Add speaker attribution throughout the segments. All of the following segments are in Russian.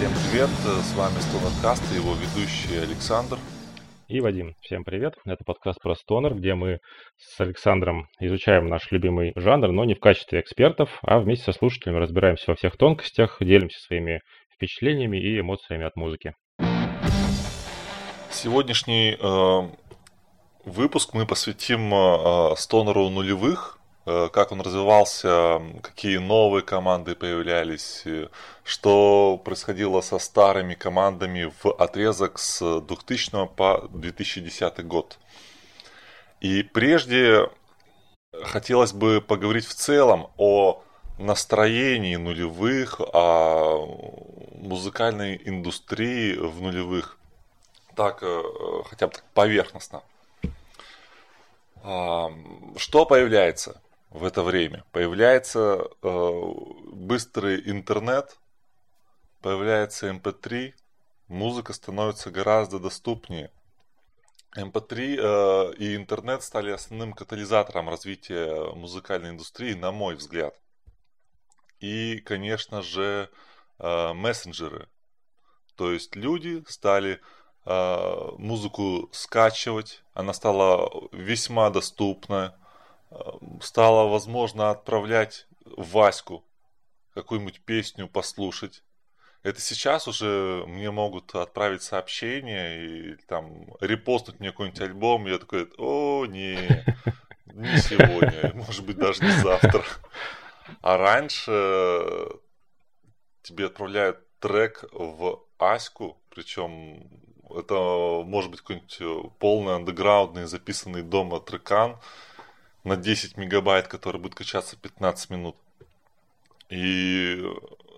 Speaker 1: Всем привет, с вами Стонеркаст и его ведущий Александр.
Speaker 2: И Вадим. Всем привет. Это подкаст про стонер, где мы с Александром изучаем наш любимый жанр, но не в качестве экспертов, а вместе со слушателями разбираемся во всех тонкостях, делимся своими впечатлениями и эмоциями от музыки.
Speaker 1: Сегодняшний э, выпуск мы посвятим э, стонеру нулевых, Э, как он развивался, какие новые команды появлялись, э, что происходило со старыми командами в отрезок с 2000 по 2010 год. И прежде хотелось бы поговорить в целом о настроении нулевых, о музыкальной индустрии в нулевых, так э, хотя бы так поверхностно. Что появляется? В это время. Появляется э, быстрый интернет, появляется MP3, эм музыка становится гораздо доступнее. MP3 эм э, и интернет стали основным катализатором развития музыкальной индустрии, на мой взгляд. И, конечно же, э, мессенджеры. То есть люди стали э, музыку скачивать, она стала весьма доступна стало возможно отправлять Ваську какую-нибудь песню послушать. Это сейчас уже мне могут отправить сообщение и там репостнуть мне какой-нибудь альбом. Я такой, о, не, не сегодня, может быть, даже не завтра. А раньше тебе отправляют трек в Аську, причем это может быть какой-нибудь полный андеграундный записанный дома трекан, на 10 мегабайт, который будет качаться 15 минут. И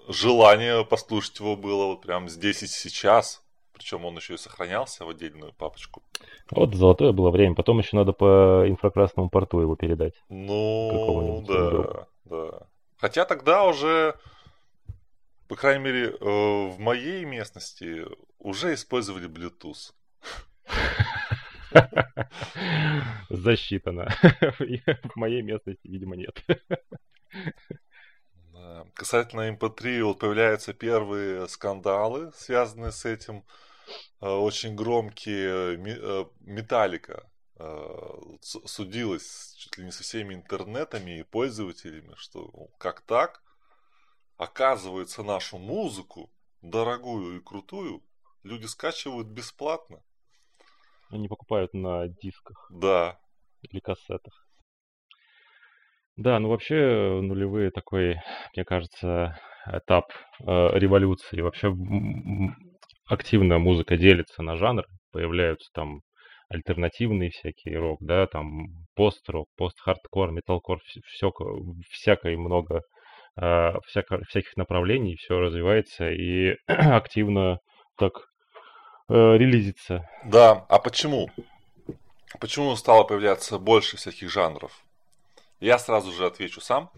Speaker 1: желание послушать его было вот прям здесь и сейчас. Причем он еще и сохранялся в отдельную папочку.
Speaker 2: Вот золотое было время. Потом еще надо по инфракрасному порту его передать.
Speaker 1: Ну, да, да. Хотя тогда уже, по крайней мере, э, в моей местности уже использовали Bluetooth.
Speaker 2: Засчитано. В моей местности, видимо, нет.
Speaker 1: Касательно MP3, эм вот появляются первые скандалы, связанные с этим. Э, очень громкие. Э, Металлика э, судилась чуть ли не со всеми интернетами и пользователями, что ну, как так? Оказывается, нашу музыку, дорогую и крутую, люди скачивают бесплатно.
Speaker 2: Они покупают на дисках.
Speaker 1: Да.
Speaker 2: Или кассетах. Да, ну вообще нулевые такой, мне кажется, этап э, революции. Вообще активно музыка делится на жанры. Появляются там альтернативные всякие рок, да, там пост-рок, пост-хардкор, металкор, все, всякое много, э, всяко, всяких направлений, все развивается и активно так э, релизится.
Speaker 1: Да, а почему? Почему стало появляться больше всяких жанров? Я сразу же отвечу сам.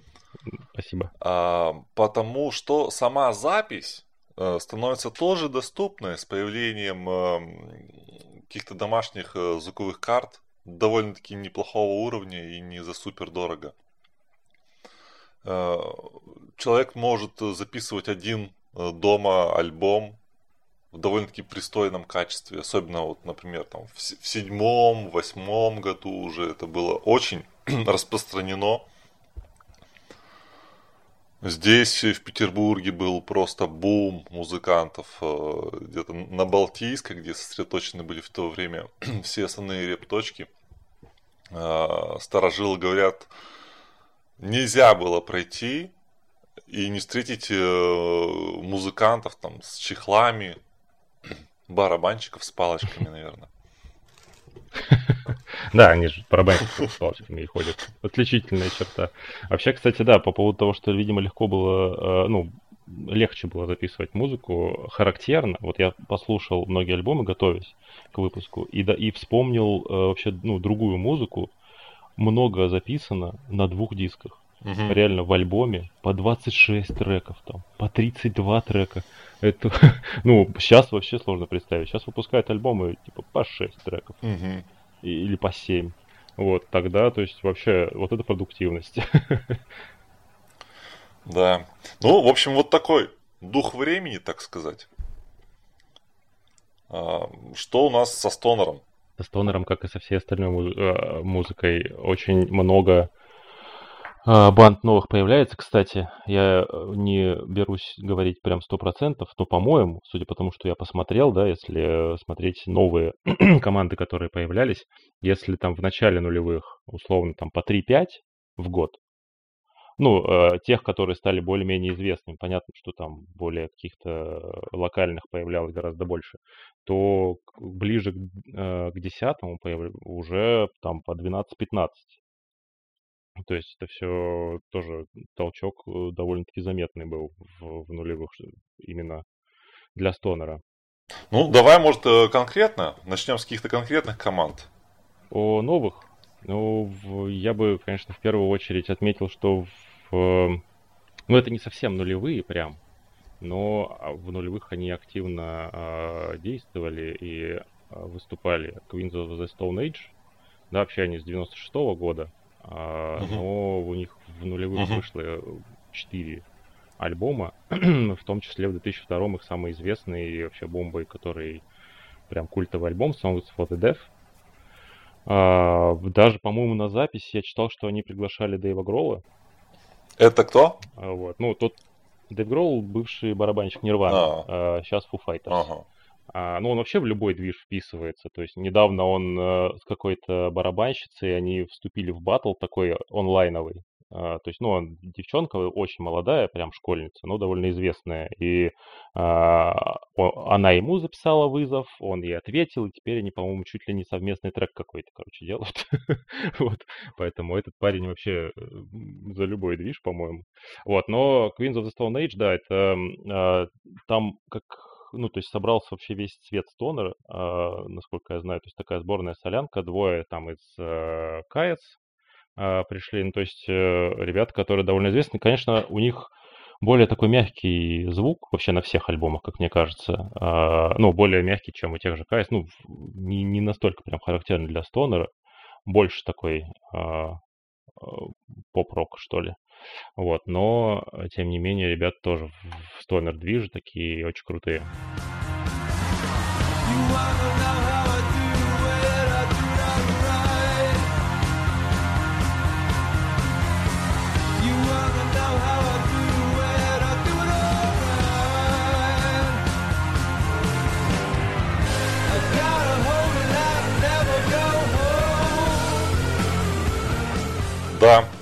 Speaker 2: Спасибо.
Speaker 1: А, потому что сама запись э, становится тоже доступной с появлением э, каких-то домашних э, звуковых карт довольно-таки неплохого уровня и не за супер дорого. Э, человек может записывать один дома альбом в довольно-таки пристойном качестве. Особенно, вот, например, там, в седьмом, восьмом году уже это было очень распространено. Здесь, в Петербурге, был просто бум музыкантов. Э, где-то на Балтийской, где сосредоточены были в то время все основные репточки. Э, старожилы говорят, нельзя было пройти и не встретить э, музыкантов там с чехлами, барабанщиков с палочками, наверное.
Speaker 2: Да, они же барабанщики с палочками и ходят. Отличительная черта. Вообще, кстати, да, по поводу того, что, видимо, легко было, э, ну, легче было записывать музыку, характерно. Вот я послушал многие альбомы, готовясь к выпуску, и, да, и вспомнил э, вообще, ну, другую музыку. Много записано на двух дисках. Угу. Реально в альбоме по 26 треков там, по 32 трека. Это, ну, сейчас вообще сложно представить. Сейчас выпускают альбомы типа по 6 треков.
Speaker 1: Угу.
Speaker 2: Или по 7. Вот, тогда, то есть, вообще, вот это продуктивность.
Speaker 1: Да. Ну, в общем, вот такой дух времени, так сказать. А, что у нас со стонером?
Speaker 2: Со стонером, как и со всей остальной э, музыкой, очень много а, банд новых появляется, кстати. Я э, не берусь говорить прям сто процентов, но, по-моему, судя по тому, что я посмотрел, да, если смотреть новые команды, которые появлялись, если там в начале нулевых, условно, там по 3-5 в год, ну, э, тех, которые стали более-менее известными, понятно, что там более каких-то локальных появлялось гораздо больше, то ближе к, э, десятому уже там по 12-15 то есть это все тоже толчок э, довольно-таки заметный был в, в нулевых именно для стонера.
Speaker 1: Ну, давай, может, э, конкретно. Начнем с каких-то конкретных команд.
Speaker 2: О новых? Ну, я бы, конечно, в первую очередь отметил, что в, ну, это не совсем нулевые прям, но а, в нулевых они активно э, действовали и э, выступали. Queens of the Stone Age, да, вообще они с 96 -го года, Uh-huh. но у них в нулевых uh-huh. вышло 4 альбома, в том числе в 2002 их самый известный и вообще бомбой, который прям культовый альбом Songs for the Deaf. А, даже, по-моему, на записи я читал, что они приглашали Дэйва Гролла.
Speaker 1: Это кто?
Speaker 2: А, вот. Ну, тот Дэйв Гролл, бывший барабанщик Нирвана, а. а, сейчас Foo Fighters. Ага. А, ну, он вообще в любой движ вписывается. То есть недавно он э, с какой-то барабанщицей, они вступили в батл такой онлайновый. А, то есть, ну, он, девчонка очень молодая, прям школьница, но довольно известная. И а, он, она ему записала вызов, он ей ответил, и теперь они, по-моему, чуть ли не совместный трек какой-то, короче, делают. вот. Поэтому этот парень вообще э, за любой движ, по-моему. Вот, но Queens of the Stone Age, да, это а, там как ну, то есть собрался вообще весь цвет стонер, э, насколько я знаю, то есть такая сборная солянка, двое там из э, КАЭС э, пришли, ну, то есть э, ребята, которые довольно известны, конечно, у них более такой мягкий звук вообще на всех альбомах, как мне кажется, э, ну, более мягкий, чем у тех же КАЭС, ну, не, не настолько прям характерный для стонера, больше такой э, поп-рок, что ли. Вот, но, тем не менее, ребята тоже в стонер движи такие очень крутые.
Speaker 1: Да,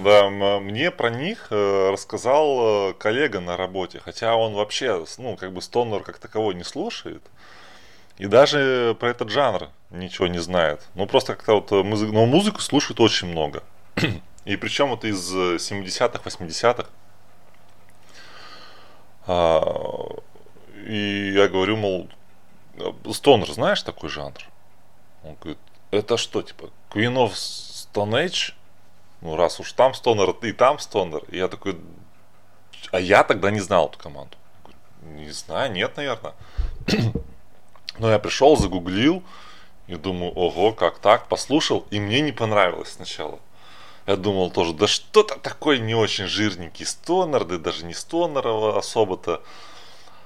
Speaker 1: да, мне про них э, рассказал э, коллега на работе, хотя он вообще, ну, как бы стонер как таковой не слушает. И даже про этот жанр ничего не знает. Ну, просто как-то вот э, музыку, но музыку слушает очень много. И причем вот из 70-х, 80-х. А, и я говорю, мол, стонер, знаешь такой жанр? Он говорит, это что, типа, Queen of Stone Age? Ну раз уж там стонер, и там стонер. И я такой, а я тогда не знал эту команду. Не знаю, нет, наверное. Но я пришел, загуглил и думаю, ого, как так, послушал, и мне не понравилось сначала. Я думал тоже, да что-то такой не очень жирненький стонер, да даже не стонер особо-то.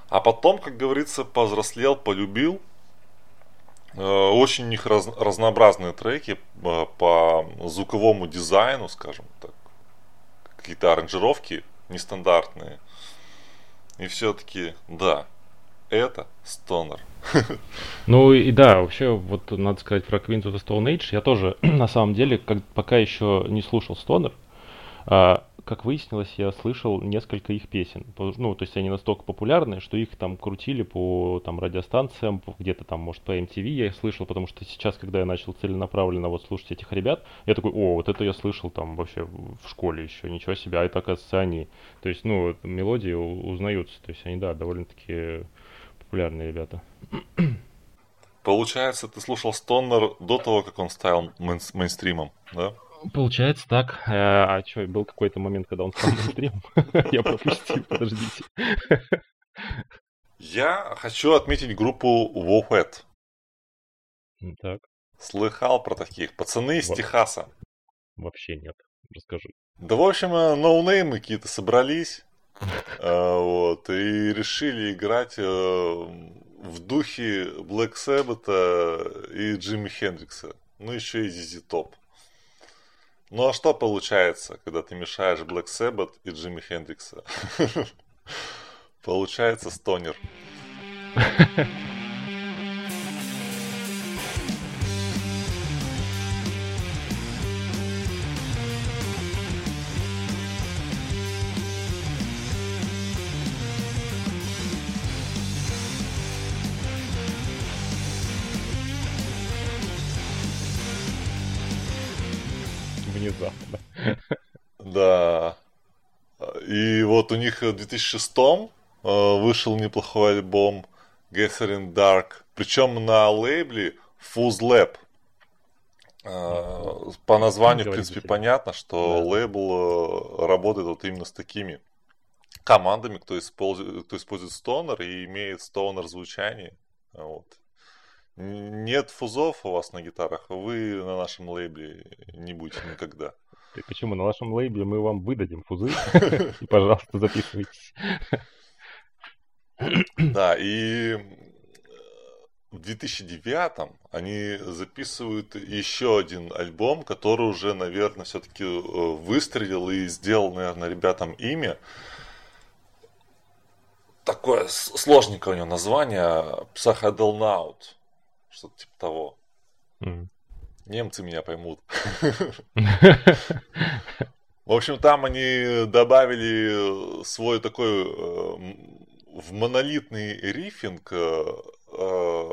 Speaker 1: А потом, как говорится, повзрослел, полюбил. Э, очень у них раз, разнообразные треки э, по звуковому дизайну, скажем так. Какие-то аранжировки нестандартные. И все-таки, да, это стонер.
Speaker 2: Ну и да, вообще, вот надо сказать про Queens of the Stone Age. Я тоже, на самом деле, как, пока еще не слушал стонер. А, как выяснилось, я слышал несколько их песен. Ну, то есть они настолько популярны, что их там крутили по там, радиостанциям, где-то там, может, по MTV я их слышал, потому что сейчас, когда я начал целенаправленно вот слушать этих ребят, я такой, о, вот это я слышал там вообще в школе еще, ничего себе, а это, оказывается, они. То есть, ну, мелодии узнаются, то есть они, да, довольно-таки популярные ребята.
Speaker 1: Получается, ты слушал Стоннер до того, как он стал мейнстримом, да?
Speaker 2: Получается так. Э, а что, был какой-то момент, когда он стал мейнстримом? Я пропустил, подождите.
Speaker 1: Я хочу отметить группу Wowhead.
Speaker 2: Так.
Speaker 1: Слыхал про таких. Пацаны из Техаса.
Speaker 2: Вообще нет. Расскажи.
Speaker 1: Да, в общем, э, ноунеймы какие-то собрались. Э, вот, и решили играть в духе Black Sabbath и Джимми Хендрикса. Ну, еще и ZZ Top. Ну, а что получается, когда ты мешаешь Black Sabbath и Джимми Хендрикса? Получается стонер.
Speaker 2: Внезапно.
Speaker 1: Да. И вот у них в 2006 э, вышел неплохой альбом Gathering Dark. Причем на лейбле Fuzz Lab. Э, по названию, в принципе, понятно, что да. лейбл э, работает вот именно с такими командами, кто использует, кто использует стонер и имеет стонер звучание. Вот. Нет фузов у вас на гитарах, вы на нашем лейбле не будете никогда.
Speaker 2: Так почему? На вашем лейбле мы вам выдадим фузы. И, пожалуйста, записывайтесь.
Speaker 1: Да, и в 2009 они записывают еще один альбом, который уже, наверное, все-таки э, выстрелил и сделал, наверное, ребятам имя. Такое сложненькое у него название Psychedelnaut. Что-то типа того. Mm. Немцы меня поймут. В общем, там они добавили свой такой э, в монолитный рифинг э, э,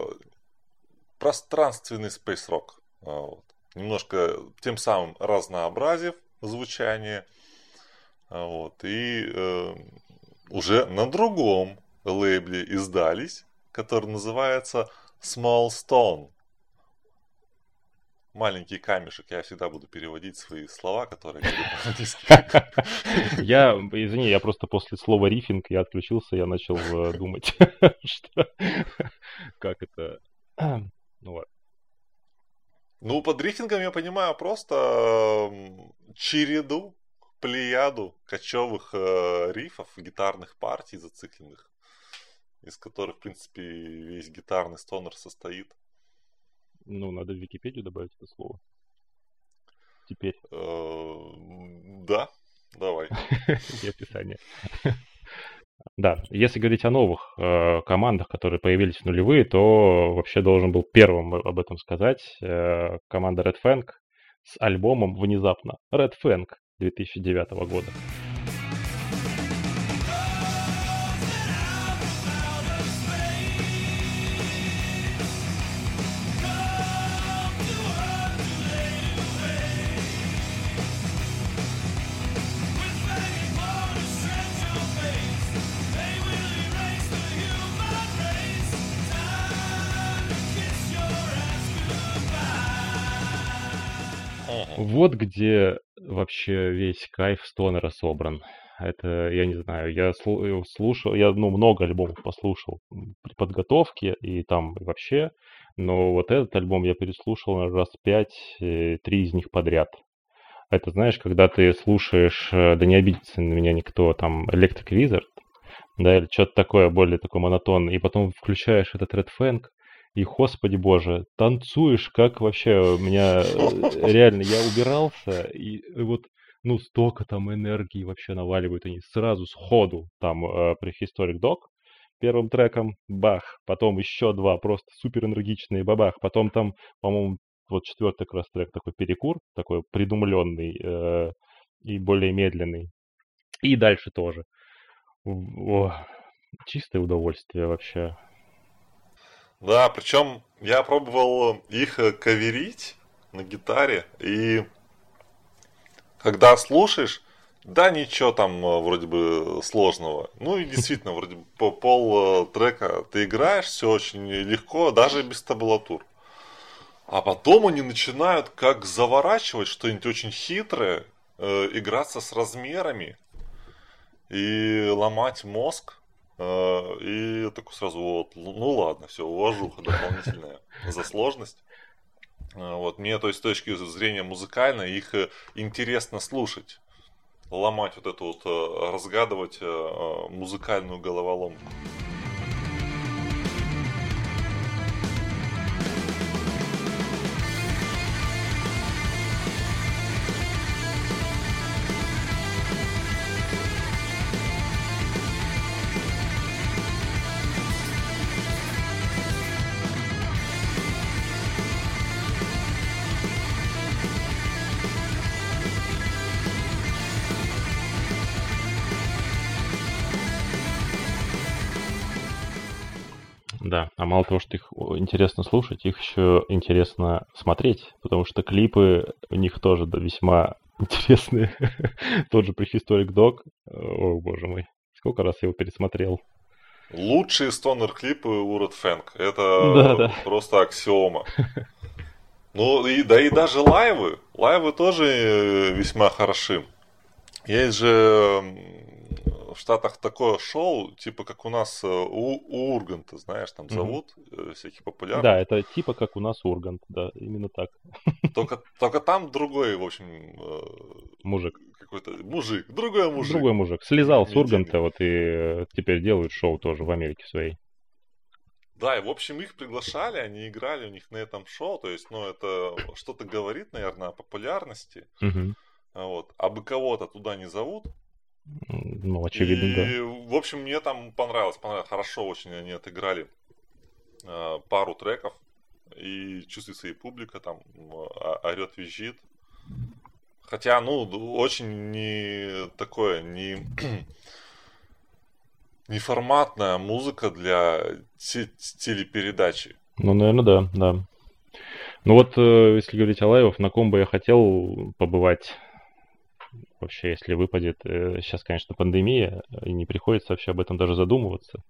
Speaker 1: пространственный space rock. Вот. Немножко тем самым разнообразив звучание. Вот. И э, уже на другом лейбле издались, который называется Small Stone маленький камешек. Я всегда буду переводить свои слова, которые.
Speaker 2: Я, извини, я просто после слова рифинг я отключился, я начал э, думать, что как это... Ну ладно.
Speaker 1: Ну, под рифингом я понимаю просто череду, плеяду кочевых э, рифов, гитарных партий зацикленных, из которых, в принципе, весь гитарный стонер состоит.
Speaker 2: Ну, надо в Википедию добавить это слово. Теперь.
Speaker 1: Э, да, давай.
Speaker 2: И описание. Да, если говорить о новых э, командах, которые появились в нулевые, то вообще должен был первым об этом сказать э, команда Red Fang с альбомом внезапно Red Fang 2009 года. Вот где вообще весь кайф Стонера собран. Это, я не знаю, я слушал, я, ну, много альбомов послушал при подготовке и там и вообще, но вот этот альбом я переслушал раз пять, э, три из них подряд. Это, знаешь, когда ты слушаешь, э, да не обидится на меня никто, там, Electric Wizard, да, или что-то такое, более такое монотонное, и потом включаешь этот Red Fang, и, господи боже, танцуешь, как вообще у меня э, реально, я убирался, и вот, ну, столько там энергии вообще наваливают они сразу, сходу, там, э, Prehistoric Dog, первым треком, бах, потом еще два просто супер энергичные, бабах, потом там, по-моему, вот четвертый как раз трек такой перекур, такой придумленный э, и более медленный, и дальше тоже. О, чистое удовольствие вообще.
Speaker 1: Да, причем я пробовал их э, каверить на гитаре, и когда слушаешь, да, ничего там э, вроде бы сложного. Ну и действительно, вроде бы по пол э, трека ты играешь, все очень легко, даже без табулатур. А потом они начинают как заворачивать что-нибудь очень хитрое, э, играться с размерами и ломать мозг. А, и я такой сразу, вот, ну ладно, все, уважуха дополнительная за сложность. А, вот, мне, то есть, с точки зрения музыкальной, их э, интересно слушать. Ломать вот эту вот, э, разгадывать э, музыкальную головоломку.
Speaker 2: А мало того, что их интересно слушать, их еще интересно смотреть, потому что клипы у них тоже да, весьма интересные. Тот же Prehistoric Dog, о боже мой, сколько раз я его пересмотрел.
Speaker 1: Лучшие стонер-клипы у Род Фэнк. Это да, да. просто аксиома. Ну, и, да и даже лайвы. Лайвы тоже э, весьма хороши. Есть же в Штатах такое шоу, типа как у нас э, у, у Урганта, знаешь, там зовут mm-hmm. всякие популярные.
Speaker 2: Да, это типа как у нас Ургант, да, именно так.
Speaker 1: Только, только там другой, в общем...
Speaker 2: Мужик.
Speaker 1: Какой-то мужик, другой мужик.
Speaker 2: Другой мужик. Слезал с Урганта, вот и теперь делают шоу тоже в Америке своей.
Speaker 1: Да, и в общем их приглашали, они играли у них на этом шоу, то есть, ну, это что-то говорит, наверное, о популярности.
Speaker 2: Угу.
Speaker 1: Вот. А бы кого-то туда не зовут.
Speaker 2: Ну, очевидно, и,
Speaker 1: да. В общем, мне там понравилось, понравилось. Хорошо очень они отыграли э, пару треков. И чувствуется и публика там орет, визжит. Хотя, ну, очень не такое, не неформатная музыка для телепередачи.
Speaker 2: Ну, наверное, да, да. Ну вот, э, если говорить о лайвах, на ком бы я хотел побывать вообще, если выпадет. Сейчас, э, конечно, пандемия, и не приходится вообще об этом даже задумываться.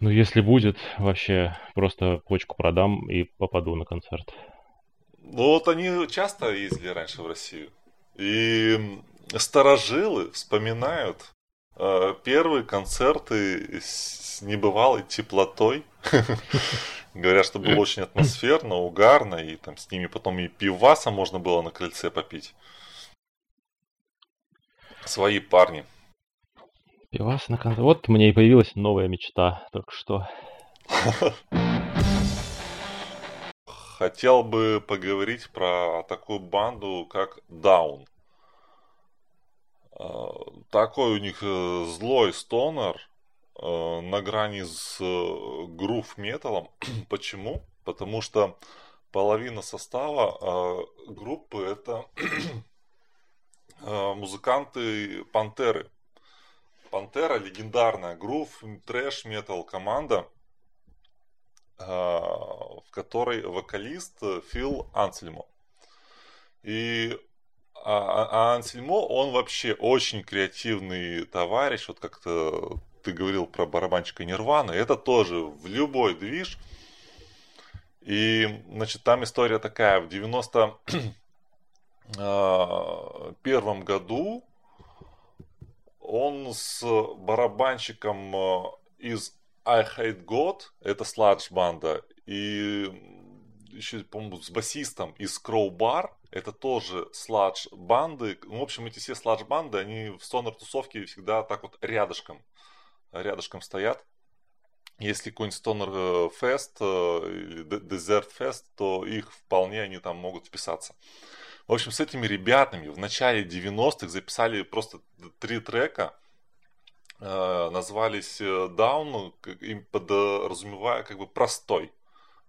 Speaker 2: Но если будет, вообще просто почку продам и попаду на концерт.
Speaker 1: Ну вот они часто ездили раньше в Россию. И старожилы вспоминают э, первые концерты с небывалой теплотой. Говорят, что было очень атмосферно, угарно, и там с ними потом и пиваса можно было на крыльце попить. Свои парни.
Speaker 2: Пивас на концерт. Вот меня и появилась новая мечта, только что.
Speaker 1: Хотел бы поговорить про такую банду, как Даун. А, такой у них э, злой стонер э, на грани с э, грув металлом. Почему? Потому что половина состава группы это музыканты Пантеры. Пантера легендарная грув, трэш метал команда, в которой вокалист Фил Ансельмо. И а, а Ансельмо, он вообще очень креативный товарищ, вот как-то ты говорил про барабанщика Нирваны, это тоже в любой движ. И, значит, там история такая, в 91 а, году он с барабанщиком а, из I Hate God, это сладж банда, и еще, по-моему, с басистом из Crowbar, это тоже сладж банды. Ну, в общем, эти все сладж банды, они в стонер тусовке всегда так вот рядышком, рядышком стоят. Если какой-нибудь стонер фест э, или дезерт фест, то их вполне они там могут вписаться. В общем, с этими ребятами в начале 90-х записали просто три трека, э, назвались э, Down, им подразумевая как бы простой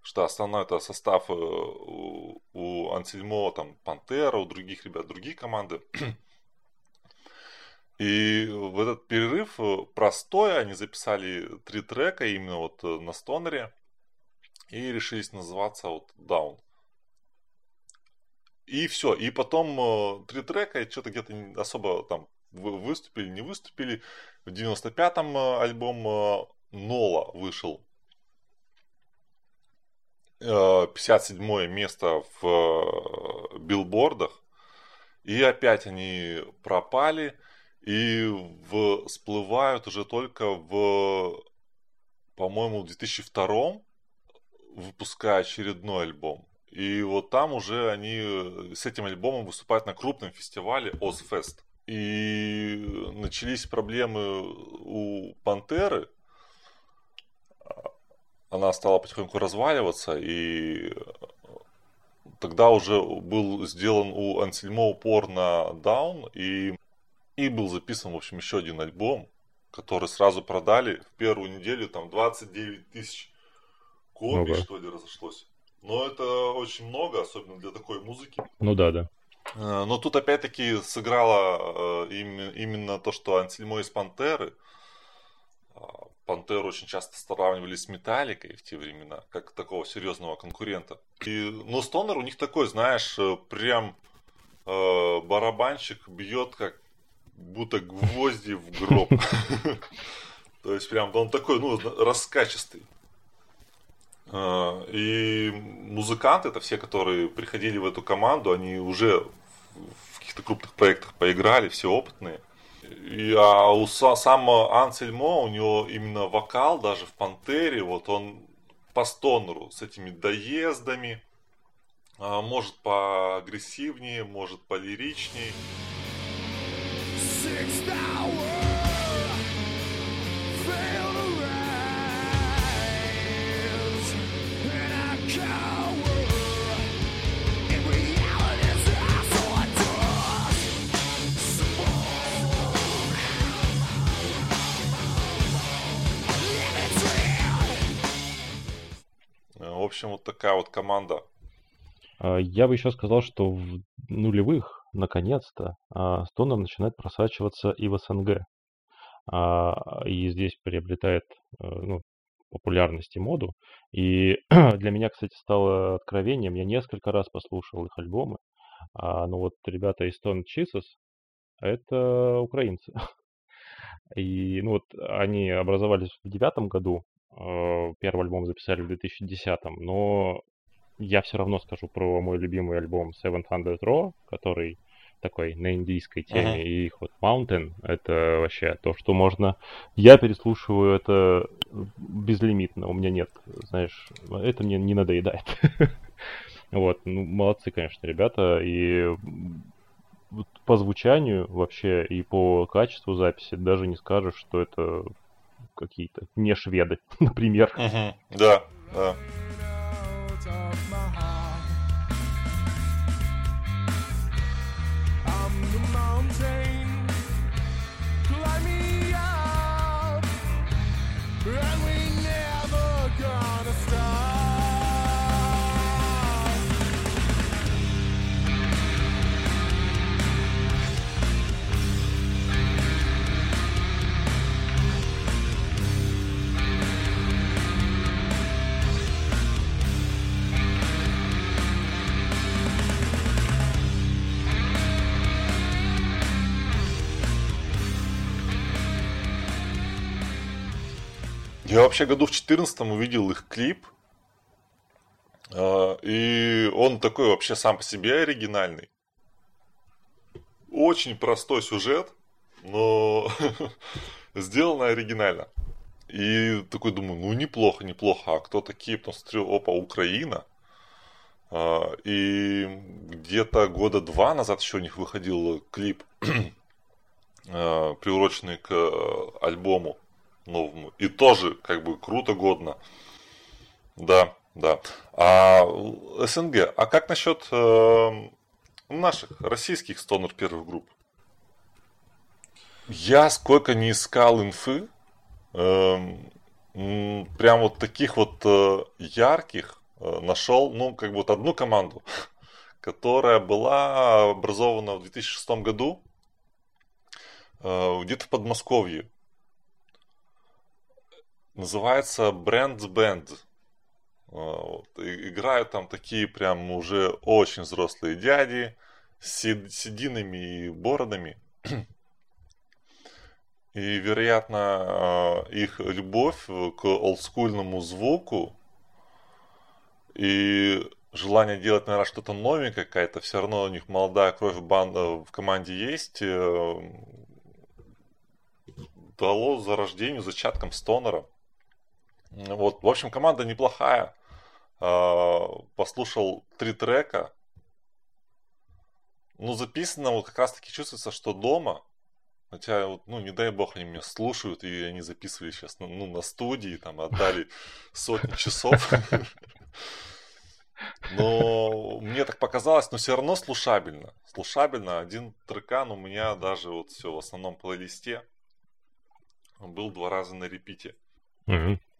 Speaker 1: что основной это состав э, у, у Ансельмо, там, Пантера, у других ребят, другие команды. И в этот перерыв простой, они записали три трека именно вот на стонере и решились называться вот Down. И все. И потом три трека, и что-то где-то особо там выступили, не выступили. В 95-м альбом Нола вышел 57 э, место в э, билбордах. И опять они пропали и всплывают уже только в, по-моему, в 2002 выпуская очередной альбом. И вот там уже они с этим альбомом выступают на крупном фестивале Озфест. И начались проблемы у Пантеры, она стала потихоньку разваливаться, и тогда уже был сделан у Ансельмо упор на даун, и, и был записан, в общем, еще один альбом, который сразу продали в первую неделю, там 29 тысяч копий, много. что ли, разошлось. Но это очень много, особенно для такой музыки.
Speaker 2: Ну да, да.
Speaker 1: Э, но тут опять-таки сыграло э, именно то, что Ансельмо из Пантеры. Пантеру очень часто сравнивали с Металликой в те времена, как такого серьезного конкурента. И, ну, Стонер у них такой, знаешь, э, прям э, барабанщик бьет как будто гвозди в гроб. То есть прям он такой, ну, раскачистый. Э, и музыканты, это все, которые приходили в эту команду, они уже в каких-то крупных проектах поиграли, все опытные. И, а у самого Ансельмо, у него именно вокал, даже в Пантере, вот он по стонеру, с этими доездами, а, может поагрессивнее, может полиричнее. Six общем, вот такая вот команда.
Speaker 2: А, я бы еще сказал, что в нулевых, наконец-то, Стонер начинает просачиваться и в СНГ. А, и здесь приобретает э, ну, и моду. И для меня, кстати, стало откровением. Я несколько раз послушал их альбомы. А, ну вот ребята из Stone Jesus, это украинцы. И ну вот они образовались в девятом году, первый альбом записали в 2010, но я все равно скажу про мой любимый альбом 700 Raw, который такой на индийской теме, uh-huh. и их вот Mountain, это вообще то, что можно... Я переслушиваю это безлимитно, у меня нет, знаешь, это мне не надоедает. вот, ну, молодцы, конечно, ребята, и по звучанию вообще и по качеству записи даже не скажешь, что это какие-то не шведы, например.
Speaker 1: Угу, да, да. Я вообще году в 14 увидел их клип. А, и он такой вообще сам по себе оригинальный. Очень простой сюжет, но сделано оригинально. И такой думаю, ну неплохо, неплохо. А кто такие? Потом смотрю, опа, Украина. А, и где-то года два назад еще у них выходил клип, а, приуроченный к альбому новому. И тоже как бы круто, годно. Да, да. А СНГ, а как насчет э, наших российских стонер первых групп? Я сколько не искал инфы, э, прям вот таких вот э, ярких э, нашел, ну, как бы вот одну команду, которая была образована в 2006 году э, где-то в Подмосковье называется Brand Band. Вот. И играют там такие прям уже очень взрослые дяди с сединами и бородами. И, вероятно, а, их любовь к олдскульному звуку и желание делать, наверное, что-то новенькое какая-то, все равно у них молодая кровь в, бан... в команде есть, э, дало зарождению зачатком стонера. Вот, в общем, команда неплохая. А, послушал три трека. Ну, записано вот как раз таки чувствуется, что дома. Хотя, вот, ну, не дай бог, они меня слушают, и они записывали сейчас ну, ну, на студии, там, отдали сотни часов. Но мне так показалось, но все равно слушабельно. Слушабельно. Один трекан у меня даже вот все в основном плейлисте. Был два раза на репите. Mm-hmm.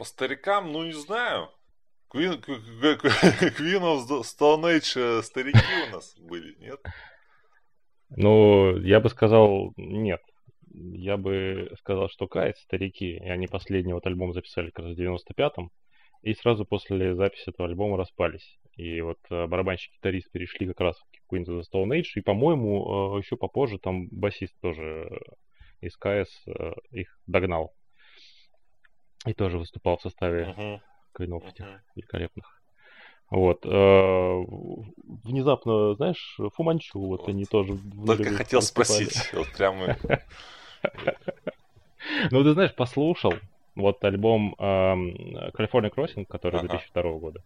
Speaker 2: По старикам,
Speaker 1: ну не знаю. Queen, Queen of Stone Age э, старики у нас были, нет?
Speaker 2: Ну, я бы сказал, нет. Я бы сказал, что Кайт, старики, и они последний вот альбом записали как раз в 95-м, и сразу после записи этого альбома распались. И вот э, барабанщик-гитарист перешли как раз в Queen of the Stone Age, и, по-моему, еще попозже там басист тоже из КС их догнал. И тоже выступал в составе uh-huh. Квинов uh-huh. этих великолепных. Вот. Э, внезапно, знаешь, Фуманчу, вот, вот. они тоже...
Speaker 1: Только хотел выступали. спросить, вот прямо...
Speaker 2: Ну, ты знаешь, послушал вот альбом California Crossing, который 2002 года.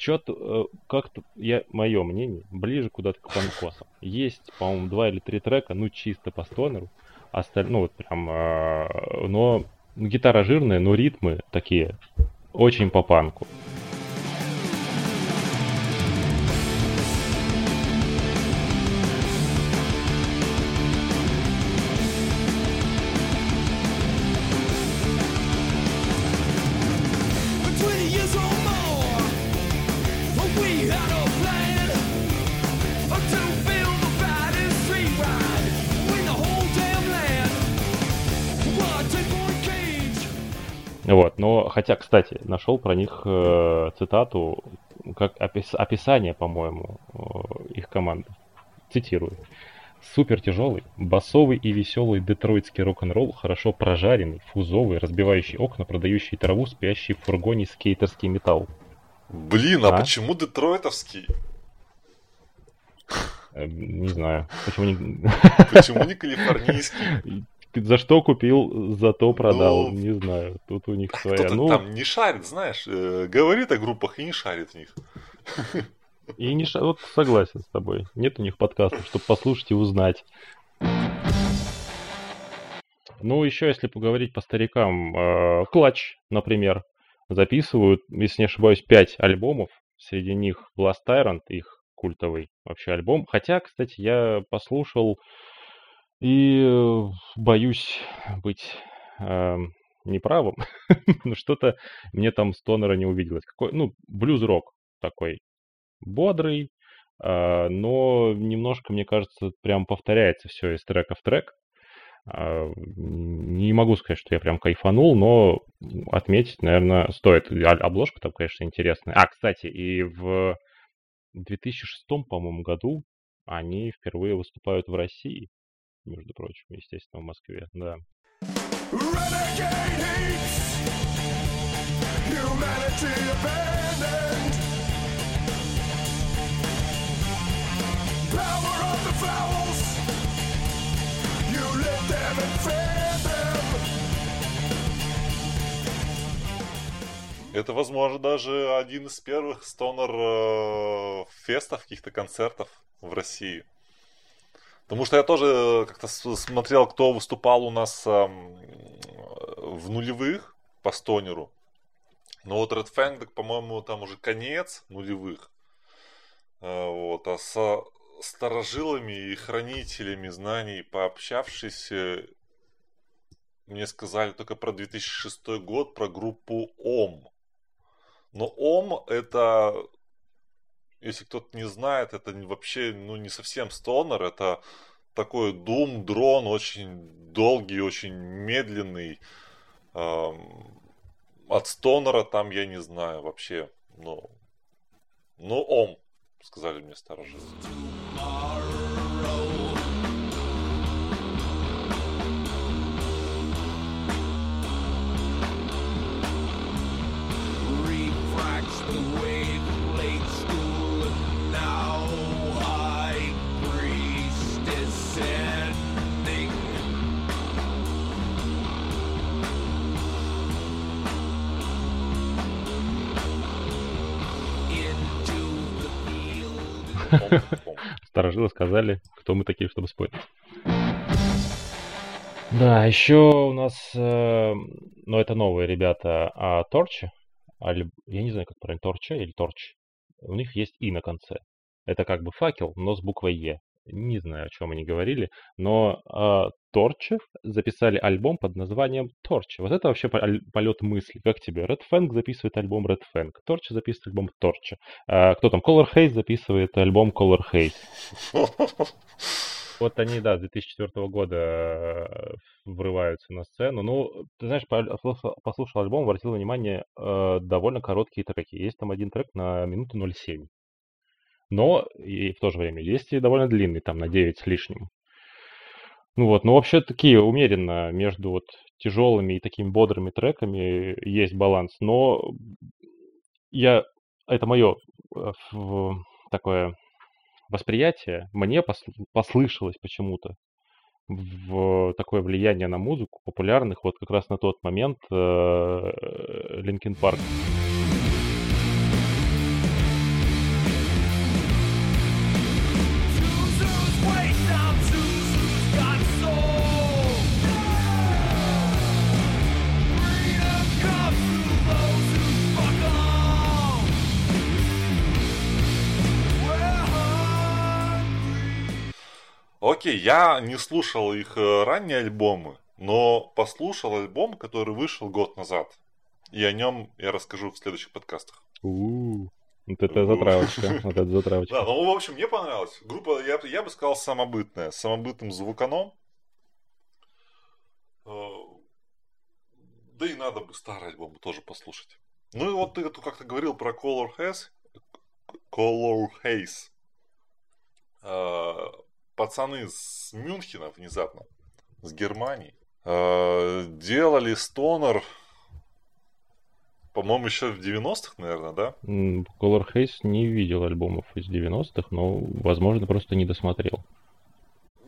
Speaker 2: Что-то, э, как-то, я, мое мнение, ближе куда-то к панкосам. Есть, по-моему, два или три трека, ну, чисто по стонеру. Остальное, ну, вот прям, э, но гитара жирная, но ритмы такие очень по панку. Нашел про них э, цитату, как опис, описание, по-моему, э, их команды. Цитирую. Супер тяжелый, басовый и веселый детройтский рок-н-ролл, хорошо прожаренный, фузовый, разбивающий окна, продающий траву, спящий в фургоне скейтерский металл.
Speaker 1: Блин, а, а почему детройтовский?
Speaker 2: Э, не знаю. Почему не...
Speaker 1: Почему не калифорнийский?
Speaker 2: за что купил, за то продал. Ну, не знаю. Тут у них своя.
Speaker 1: Кто-то
Speaker 2: ну,
Speaker 1: там не шарит, знаешь, э, говорит о группах и не шарит в них.
Speaker 2: И не шарит. Вот согласен с тобой. Нет у них подкастов, чтобы послушать и узнать. Ну, еще если поговорить по старикам, э, Клатч, например, записывают, если не ошибаюсь, 5 альбомов. Среди них Blast Tyrant, их культовый вообще альбом. Хотя, кстати, я послушал и э, боюсь быть э, неправым, но что-то мне там стонера не увиделось. Какой, ну, блюз-рок такой бодрый, э, но немножко, мне кажется, прям повторяется все из трека в трек. Э, не могу сказать, что я прям кайфанул, но отметить, наверное, стоит. Обложка там, конечно, интересная. А, кстати, и в 2006, по-моему, году они впервые выступают в России между прочим, естественно, в Москве, да.
Speaker 1: Это, возможно, даже один из первых стонер э, фестов, каких-то концертов в России. Потому что я тоже э, как-то смотрел, кто выступал у нас в нулевых по стонеру. Но вот Red Fang, по-моему, там уже конец нулевых. Э, вот, а со старожилами и хранителями знаний пообщавшись, мне сказали только про 2006 год, про группу ОМ. Но ОМ это если кто-то не знает, это вообще ну, не совсем стонер, это такой дум, дрон, очень долгий, очень медленный. Эм, от стонера там я не знаю вообще, ну, ну, ом, сказали мне старожилы.
Speaker 2: Старожилы сказали, кто мы такие, чтобы спорить. Да, еще у нас, э, ну это новые ребята, а Торчи, а, я не знаю, как правильно, Торча или Торч, у них есть И на конце. Это как бы факел, но с буквой Е. Не знаю, о чем они говорили, но э, Торчи записали альбом под названием Торчи. Вот это вообще полет мысли. Как тебе? Red Fang записывает альбом Red Fang, Торчи записывает альбом Торчи. А, кто там? Color Haze записывает альбом Color Haze. Вот они, да, с 2004 года э, врываются на сцену. Ну, ты знаешь, послушал альбом, обратил внимание, э, довольно короткие треки. Есть там один трек на минуту 0,7. Но и в то же время есть и довольно длинный, там на 9 с лишним. Ну вот, ну вообще такие умеренно между вот тяжелыми и такими бодрыми треками есть баланс, но я, это мое э, такое восприятие, мне послышалось почему-то в такое влияние на музыку популярных вот как раз на тот момент Linkin Park.
Speaker 1: Окей, я не слушал их э, ранние альбомы, но послушал альбом, который вышел год назад. И о нем я расскажу в следующих подкастах.
Speaker 2: У-у-у. Вот это затравочка. Вот это затравочка.
Speaker 1: Да, ну, в общем, мне понравилось. Группа, я, я бы сказал, самобытная. С самобытным звуканом. Э, да и надо бы старый альбом тоже послушать. Ну и вот ты как-то говорил про Color Haze. Color Haze. Пацаны с Мюнхена внезапно, с Германии, э, делали стонер, по-моему, еще в 90-х, наверное, да?
Speaker 2: Color Haze не видел альбомов из 90-х, но, возможно, просто не досмотрел.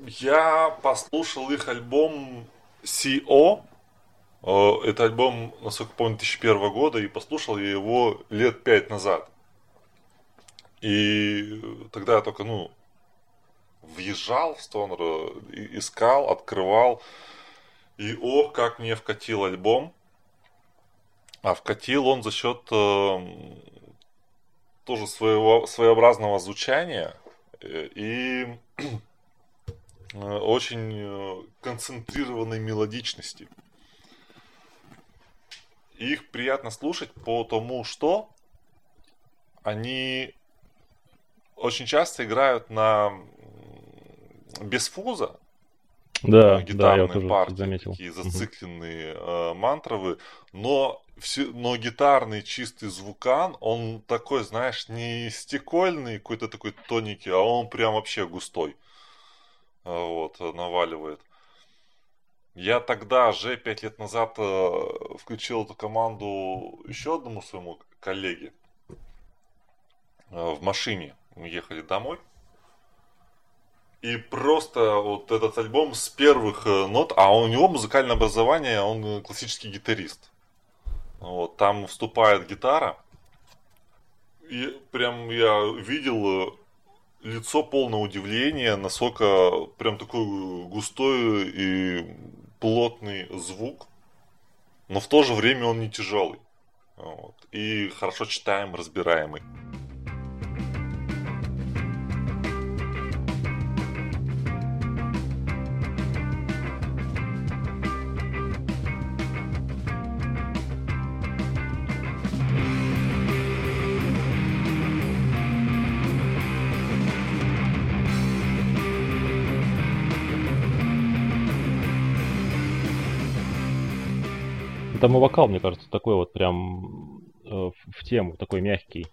Speaker 1: Я послушал их альбом CO. Э, это альбом, насколько помню, 2001 года, и послушал я его лет пять назад. И тогда я только, ну, въезжал в Стонер, искал, открывал. И ох, как мне вкатил альбом. А вкатил он за счет э, тоже своего, своеобразного звучания и э, очень э, концентрированной мелодичности. Их приятно слушать по тому, что они очень часто играют на без фуза.
Speaker 2: Да, гитарные да, я тоже партии, заметил.
Speaker 1: такие зацикленные угу. э, мантровые, но все, но гитарный чистый звукан, он такой, знаешь, не стекольный, какой-то такой тоненький, а он прям вообще густой. Э, вот, наваливает. Я тогда же, пять лет назад, э, включил эту команду еще одному своему коллеге э, в машине. Мы ехали домой. И просто вот этот альбом с первых э, нот, а у него музыкальное образование, он классический гитарист. Вот, там вступает гитара. И прям я видел э, лицо полное удивления, насколько прям такой густой и плотный звук. Но в то же время он не тяжелый. Вот, и хорошо читаем, разбираемый.
Speaker 2: Там и вокал, мне кажется, такой вот прям э, в тему, такой мягкий.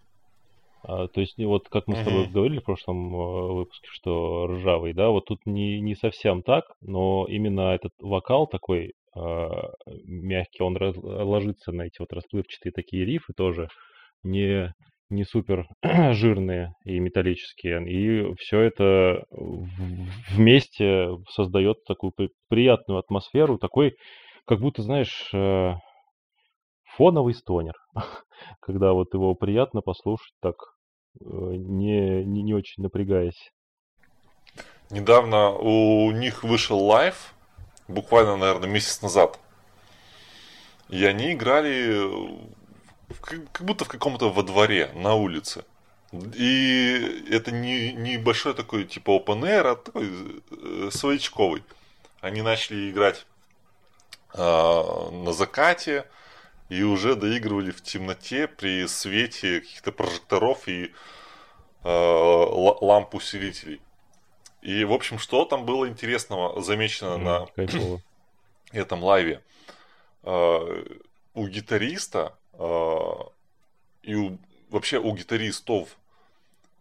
Speaker 2: А, то есть, вот как мы с тобой говорили в прошлом э, выпуске, что ржавый, да, вот тут не, не совсем так, но именно этот вокал такой э, мягкий, он раз, ложится на эти вот расплывчатые такие рифы тоже, не, не супер жирные и металлические. И все это вместе создает такую приятную атмосферу, такой как будто, знаешь, э, фоновый стонер, когда вот его приятно послушать так, э, не, не, не очень напрягаясь.
Speaker 1: Недавно у них вышел live, буквально, наверное, месяц назад. И они играли как будто в каком-то во дворе, на улице. И это не, не большой такой типа open air, а такой э, своячковый. Они начали играть на закате и уже доигрывали в темноте при свете каких-то прожекторов и э, ламп усилителей. И, в общем, что там было интересного замечено mm, на кайфово. этом лайве? Э, у гитариста э, и у, вообще у гитаристов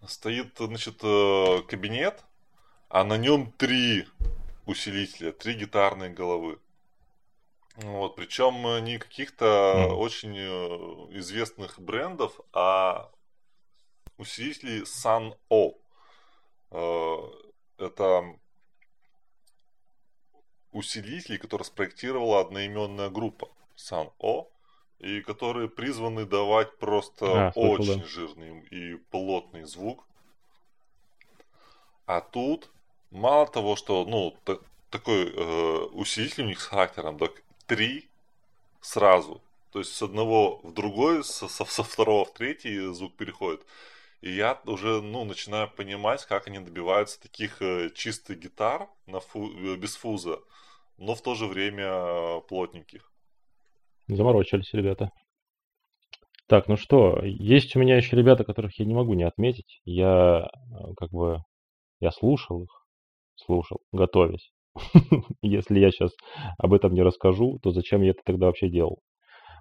Speaker 1: стоит, значит, э, кабинет, а на нем три усилителя, три гитарные головы. Вот, причем не каких-то mm. очень известных брендов, а усилители Sun O. Это усилители, которые спроектировала одноименная группа Sun O, и которые призваны давать просто а, очень да. жирный и плотный звук. А тут мало того, что ну такой э, усилитель у них с характером, так три сразу. То есть с одного в другой, со, со, второго в третий звук переходит. И я уже ну, начинаю понимать, как они добиваются таких э, чистых гитар на фу, э, без фуза, но в то же время э, плотненьких.
Speaker 2: Заморочились ребята. Так, ну что, есть у меня еще ребята, которых я не могу не отметить. Я как бы, я слушал их, слушал, готовясь. Если я сейчас об этом не расскажу, то зачем я это тогда вообще делал?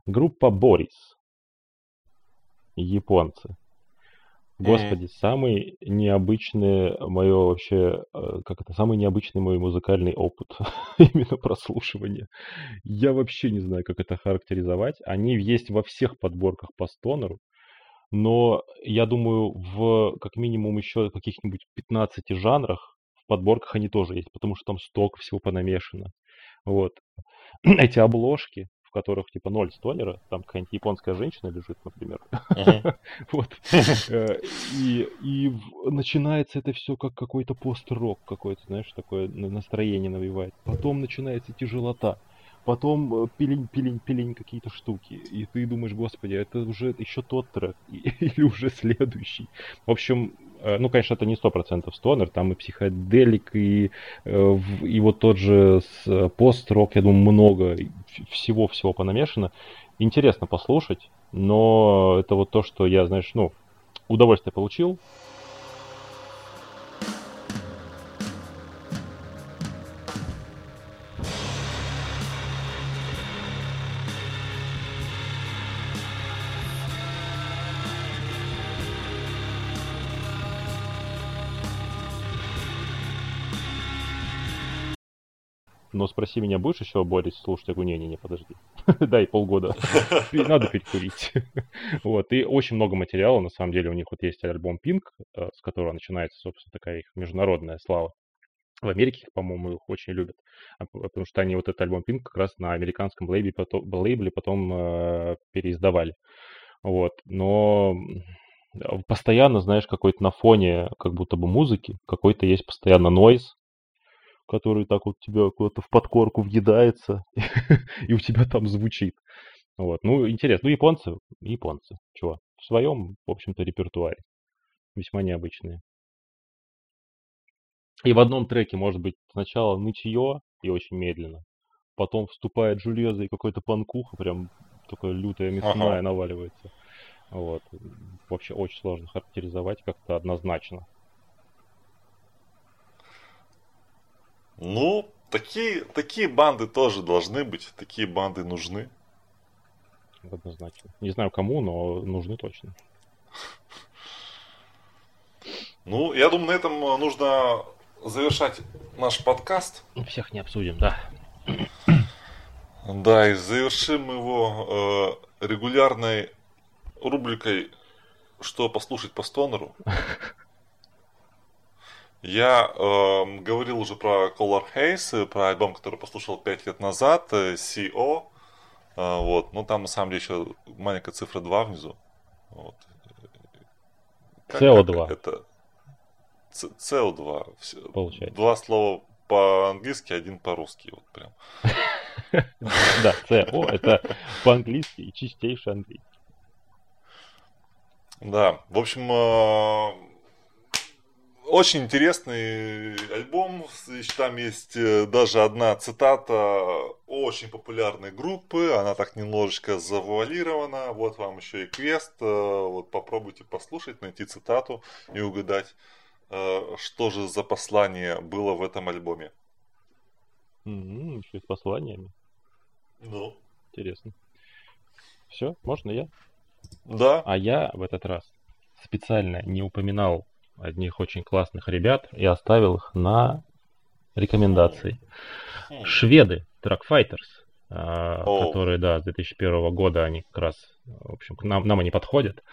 Speaker 2: Группа Борис. Японцы. Господи, самый необычный мое вообще, э, как это, самый необычный мой музыкальный опыт именно прослушивания. Я вообще не знаю, как это характеризовать. Они есть во всех подборках по стонеру, но я думаю, в как минимум еще каких-нибудь 15 жанрах подборках они тоже есть, потому что там столько всего понамешано. Вот. Эти обложки, в которых типа ноль стонера, там какая-нибудь японская женщина лежит, например. Вот. Э, и, начинается это все как какой-то пост-рок какой-то, знаешь, такое настроение навевает. Потом начинается тяжелота. Потом пилень, пилень, пилень какие-то штуки. И ты думаешь, господи, это уже еще тот трек. Или уже следующий. В общем, Э, ну, конечно, это не сто процентов стонер, там и психоделик, и, э, и вот тот же э, пост-рок, я думаю, много всего-всего понамешано. Интересно послушать, но это вот то, что я, знаешь, ну, удовольствие получил, но спроси меня, будешь еще Борис слушать? Я говорю, не-не-не, подожди. Дай полгода. Надо перекурить. вот. И очень много материала, на самом деле. У них вот есть альбом Pink, э, с которого начинается, собственно, такая их международная слава. В Америке, по-моему, их очень любят, а, потому что они вот этот альбом Pink как раз на американском лейбле потом, лейбле потом э, переиздавали. Вот. Но постоянно, знаешь, какой-то на фоне как будто бы музыки, какой-то есть постоянно нойз, который так вот тебя куда-то в подкорку въедается, и у тебя там звучит. Вот, ну, интересно. Ну, японцы, японцы, чего? В своем, в общем-то, репертуаре. Весьма необычные. И в одном треке может быть сначала нытье и очень медленно, потом вступает железо и какой-то панкуха, прям такая лютая мясная ага. наваливается. Вот. Вообще очень сложно характеризовать как-то однозначно.
Speaker 1: Ну, такие, такие банды тоже должны быть, такие банды нужны.
Speaker 2: Однозначно. Не знаю кому, но нужны точно.
Speaker 1: Ну, я думаю, на этом нужно завершать наш подкаст.
Speaker 2: Всех не обсудим, да.
Speaker 1: Да, и завершим его э, регулярной рубрикой «Что послушать по стонеру?». Я э, говорил уже про Color Haze, про альбом, который послушал 5 лет назад, CO. Э, вот, ну там на самом деле еще маленькая цифра 2 внизу. Вот.
Speaker 2: Как, CO2. Как это?
Speaker 1: CO2. Получается. Два слова по-английски, один по-русски. Вот прям.
Speaker 2: Да, CO это по-английски и чистейший английский.
Speaker 1: Да, в общем, э, очень интересный альбом. Там есть э, даже одна цитата очень популярной группы. Она так немножечко завуалирована. Вот вам еще и квест. Э, вот попробуйте послушать, найти цитату и угадать, э, что же за послание было в этом альбоме.
Speaker 2: Mm-hmm, еще и с посланиями.
Speaker 1: Ну.
Speaker 2: Интересно. Все, можно я?
Speaker 1: Да.
Speaker 2: А я в этот раз специально не упоминал одних очень классных ребят и оставил их на рекомендации. Шведы, Truck Fighters, oh. которые, да, с 2001 года они как раз, в общем, к нам, нам они подходят.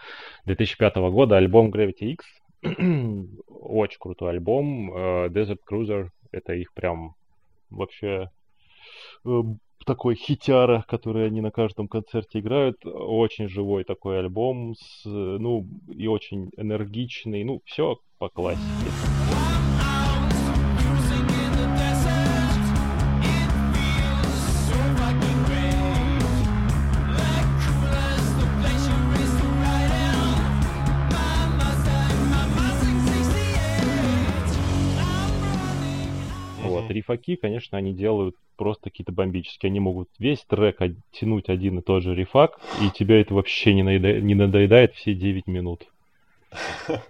Speaker 2: 2005 года альбом Gravity X, очень крутой альбом. Э, Desert Cruiser, это их прям вообще э, такой хитяра, который они на каждом концерте играют. Очень живой такой альбом, с, ну, и очень энергичный. Ну, все по классике. Рифаки, конечно, они делают просто какие-то бомбические. Они могут весь трек тянуть один и тот же рифак, и тебя это вообще не, наеда... не надоедает все 9 минут.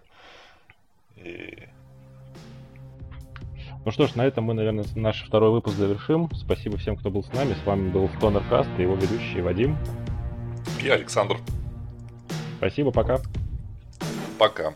Speaker 2: Ну что ж, на этом мы, наверное, наш второй выпуск завершим. Спасибо всем, кто был с нами. С вами был Стонеркаст и его ведущий Вадим.
Speaker 1: Я Александр.
Speaker 2: Спасибо, пока.
Speaker 1: Пока.